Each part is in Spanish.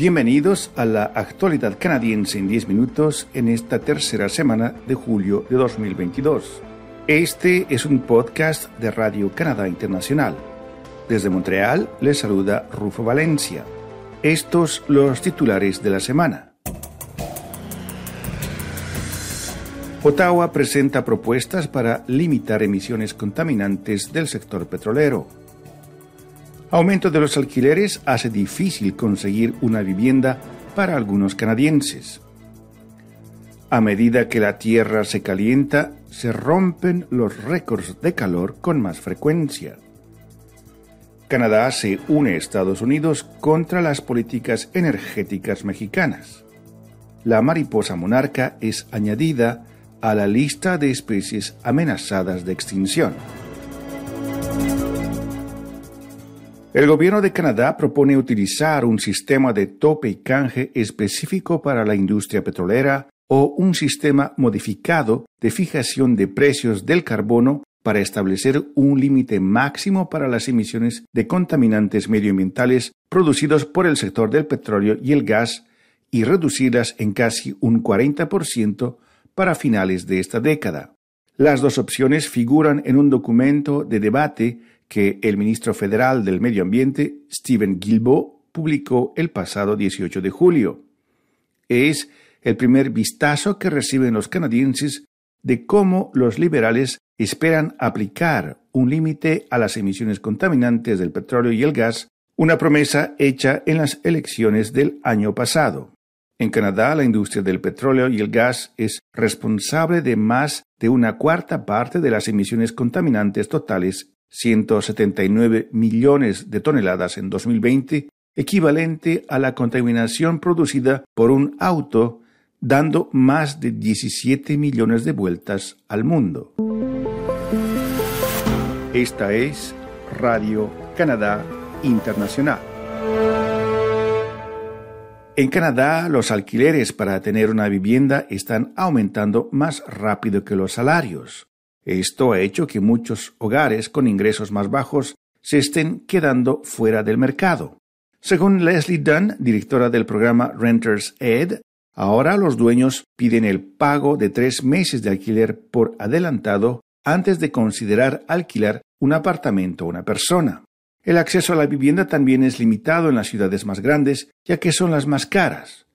Bienvenidos a la actualidad canadiense en 10 minutos en esta tercera semana de julio de 2022. Este es un podcast de Radio Canadá Internacional. Desde Montreal les saluda Rufo Valencia. Estos los titulares de la semana. Ottawa presenta propuestas para limitar emisiones contaminantes del sector petrolero. Aumento de los alquileres hace difícil conseguir una vivienda para algunos canadienses. A medida que la Tierra se calienta, se rompen los récords de calor con más frecuencia. Canadá se une a Estados Unidos contra las políticas energéticas mexicanas. La mariposa monarca es añadida a la lista de especies amenazadas de extinción. El gobierno de Canadá propone utilizar un sistema de tope y canje específico para la industria petrolera o un sistema modificado de fijación de precios del carbono para establecer un límite máximo para las emisiones de contaminantes medioambientales producidos por el sector del petróleo y el gas y reducirlas en casi un 40% para finales de esta década. Las dos opciones figuran en un documento de debate que el ministro federal del Medio Ambiente, Stephen Guilbeault, publicó el pasado 18 de julio. Es el primer vistazo que reciben los canadienses de cómo los liberales esperan aplicar un límite a las emisiones contaminantes del petróleo y el gas, una promesa hecha en las elecciones del año pasado. En Canadá, la industria del petróleo y el gas es responsable de más de una cuarta parte de las emisiones contaminantes totales 179 millones de toneladas en 2020, equivalente a la contaminación producida por un auto dando más de 17 millones de vueltas al mundo. Esta es Radio Canadá Internacional. En Canadá, los alquileres para tener una vivienda están aumentando más rápido que los salarios. Esto ha hecho que muchos hogares con ingresos más bajos se estén quedando fuera del mercado. Según Leslie Dunn, directora del programa Renters Ed, ahora los dueños piden el pago de tres meses de alquiler por adelantado antes de considerar alquilar un apartamento a una persona. El acceso a la vivienda también es limitado en las ciudades más grandes, ya que son las más caras.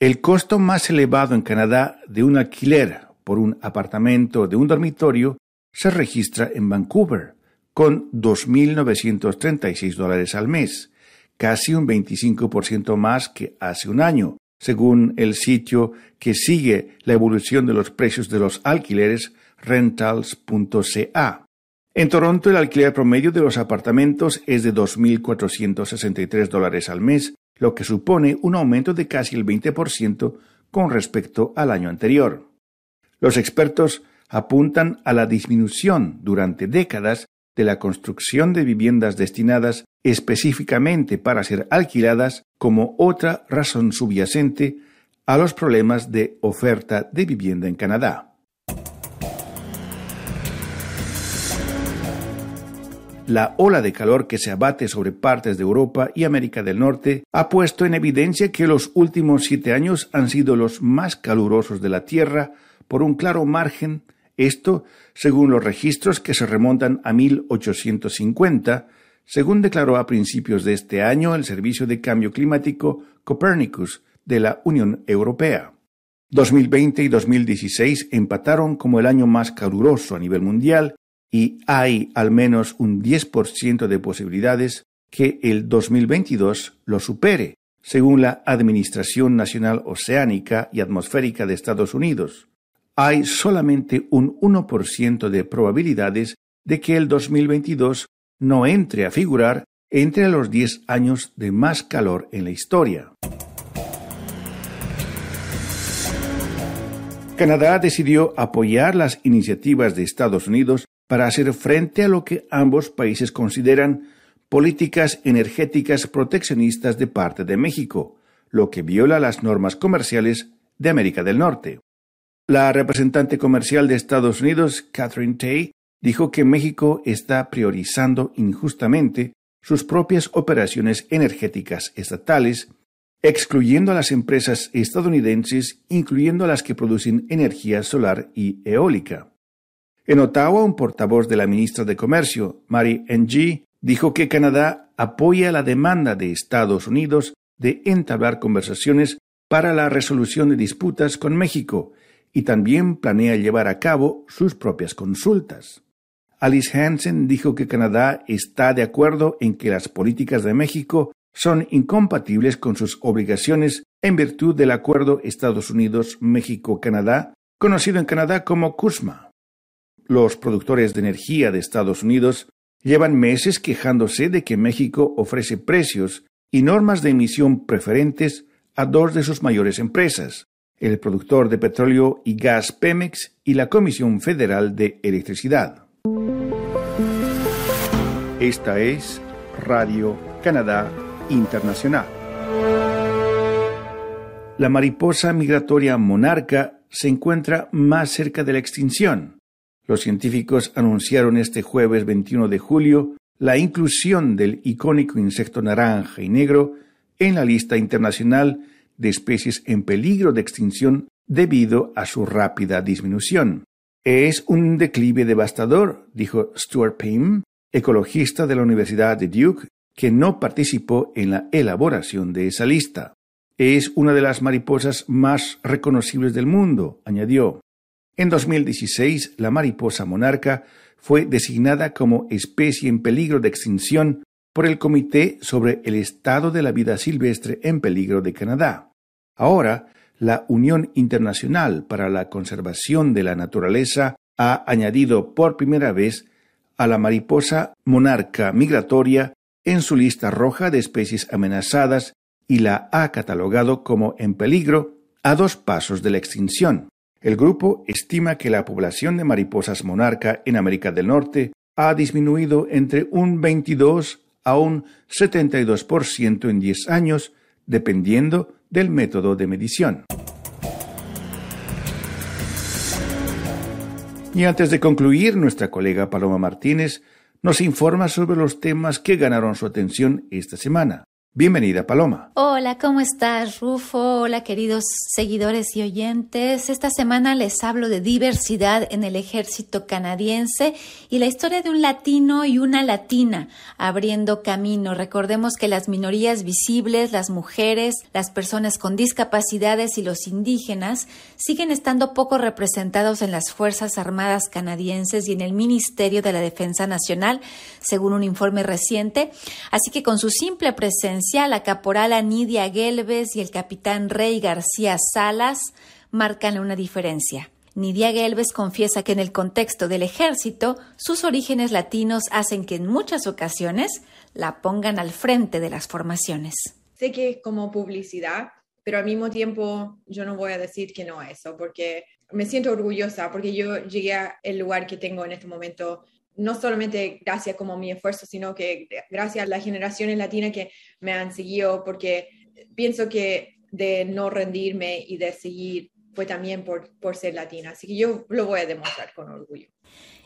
El costo más elevado en Canadá de un alquiler por un apartamento de un dormitorio se registra en Vancouver, con 2.936 dólares al mes, casi un 25% más que hace un año, según el sitio que sigue la evolución de los precios de los alquileres rentals.ca. En Toronto el alquiler promedio de los apartamentos es de 2.463 dólares al mes, lo que supone un aumento de casi el 20% con respecto al año anterior. Los expertos apuntan a la disminución durante décadas de la construcción de viviendas destinadas específicamente para ser alquiladas como otra razón subyacente a los problemas de oferta de vivienda en Canadá. La ola de calor que se abate sobre partes de Europa y América del Norte ha puesto en evidencia que los últimos siete años han sido los más calurosos de la Tierra por un claro margen, esto según los registros que se remontan a 1850, según declaró a principios de este año el Servicio de Cambio Climático Copernicus de la Unión Europea. 2020 y 2016 empataron como el año más caluroso a nivel mundial y hay al menos un 10% de posibilidades que el 2022 lo supere, según la Administración Nacional Oceánica y Atmosférica de Estados Unidos hay solamente un 1% de probabilidades de que el 2022 no entre a figurar entre los 10 años de más calor en la historia. Canadá decidió apoyar las iniciativas de Estados Unidos para hacer frente a lo que ambos países consideran políticas energéticas proteccionistas de parte de México, lo que viola las normas comerciales de América del Norte. La representante comercial de Estados Unidos, Catherine Tay, dijo que México está priorizando injustamente sus propias operaciones energéticas estatales excluyendo a las empresas estadounidenses, incluyendo a las que producen energía solar y eólica. En Ottawa, un portavoz de la ministra de Comercio, Mary Ng, dijo que Canadá apoya la demanda de Estados Unidos de entablar conversaciones para la resolución de disputas con México y también planea llevar a cabo sus propias consultas. Alice Hansen dijo que Canadá está de acuerdo en que las políticas de México son incompatibles con sus obligaciones en virtud del acuerdo Estados Unidos-México-Canadá, conocido en Canadá como CUSMA. Los productores de energía de Estados Unidos llevan meses quejándose de que México ofrece precios y normas de emisión preferentes a dos de sus mayores empresas, el productor de petróleo y gas Pemex y la Comisión Federal de Electricidad. Esta es Radio Canadá internacional. La mariposa migratoria monarca se encuentra más cerca de la extinción. Los científicos anunciaron este jueves 21 de julio la inclusión del icónico insecto naranja y negro en la lista internacional de especies en peligro de extinción debido a su rápida disminución. Es un declive devastador, dijo Stuart Pym, ecologista de la Universidad de Duke que no participó en la elaboración de esa lista. Es una de las mariposas más reconocibles del mundo, añadió. En 2016, la mariposa monarca fue designada como especie en peligro de extinción por el Comité sobre el Estado de la Vida Silvestre en Peligro de Canadá. Ahora, la Unión Internacional para la Conservación de la Naturaleza ha añadido por primera vez a la mariposa monarca migratoria en su lista roja de especies amenazadas y la ha catalogado como en peligro a dos pasos de la extinción. El grupo estima que la población de mariposas monarca en América del Norte ha disminuido entre un 22 a un 72% en 10 años, dependiendo del método de medición. Y antes de concluir, nuestra colega Paloma Martínez nos informa sobre los temas que ganaron su atención esta semana. Bienvenida, Paloma. Hola, ¿cómo estás, Rufo? Hola, queridos seguidores y oyentes. Esta semana les hablo de diversidad en el ejército canadiense y la historia de un latino y una latina abriendo camino. Recordemos que las minorías visibles, las mujeres, las personas con discapacidades y los indígenas siguen estando poco representados en las Fuerzas Armadas canadienses y en el Ministerio de la Defensa Nacional, según un informe reciente. Así que con su simple presencia, la caporal Nidia Gelbes y el capitán Rey García Salas marcan una diferencia. Nidia Gelbes confiesa que en el contexto del ejército, sus orígenes latinos hacen que en muchas ocasiones la pongan al frente de las formaciones. Sé que es como publicidad, pero al mismo tiempo yo no voy a decir que no eso, porque me siento orgullosa, porque yo llegué al lugar que tengo en este momento no solamente gracias como mi esfuerzo, sino que gracias a las generaciones latinas que me han seguido, porque pienso que de no rendirme y de seguir fue también por, por ser latina. Así que yo lo voy a demostrar con orgullo.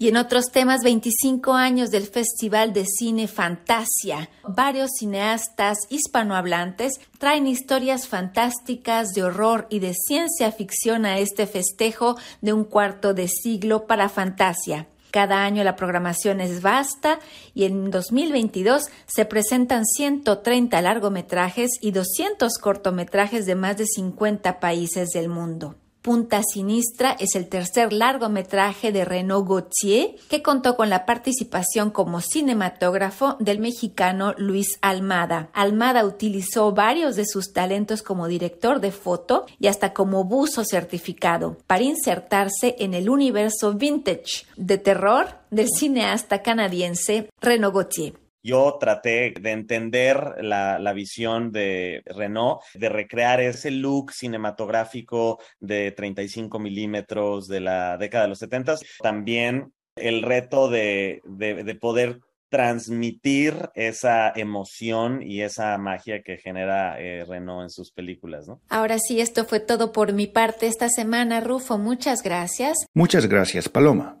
Y en otros temas, 25 años del Festival de Cine Fantasia. Varios cineastas hispanohablantes traen historias fantásticas de horror y de ciencia ficción a este festejo de un cuarto de siglo para Fantasia. Cada año la programación es vasta y en 2022 se presentan 130 largometrajes y 200 cortometrajes de más de 50 países del mundo. Punta Sinistra es el tercer largometraje de Renaud Gauthier, que contó con la participación como cinematógrafo del mexicano Luis Almada. Almada utilizó varios de sus talentos como director de foto y hasta como buzo certificado para insertarse en el universo vintage de terror del cineasta canadiense Renaud Gauthier yo traté de entender la, visión de Renault, de recrear ese look cinematográfico de 35 milímetros de la década de los 70. También el reto de, poder transmitir esa emoción y esa magia que genera eh, Renault en sus películas, ¿no? Ahora sí, esto fue todo por mi parte esta semana, Rufo. Muchas gracias. Muchas gracias, Paloma.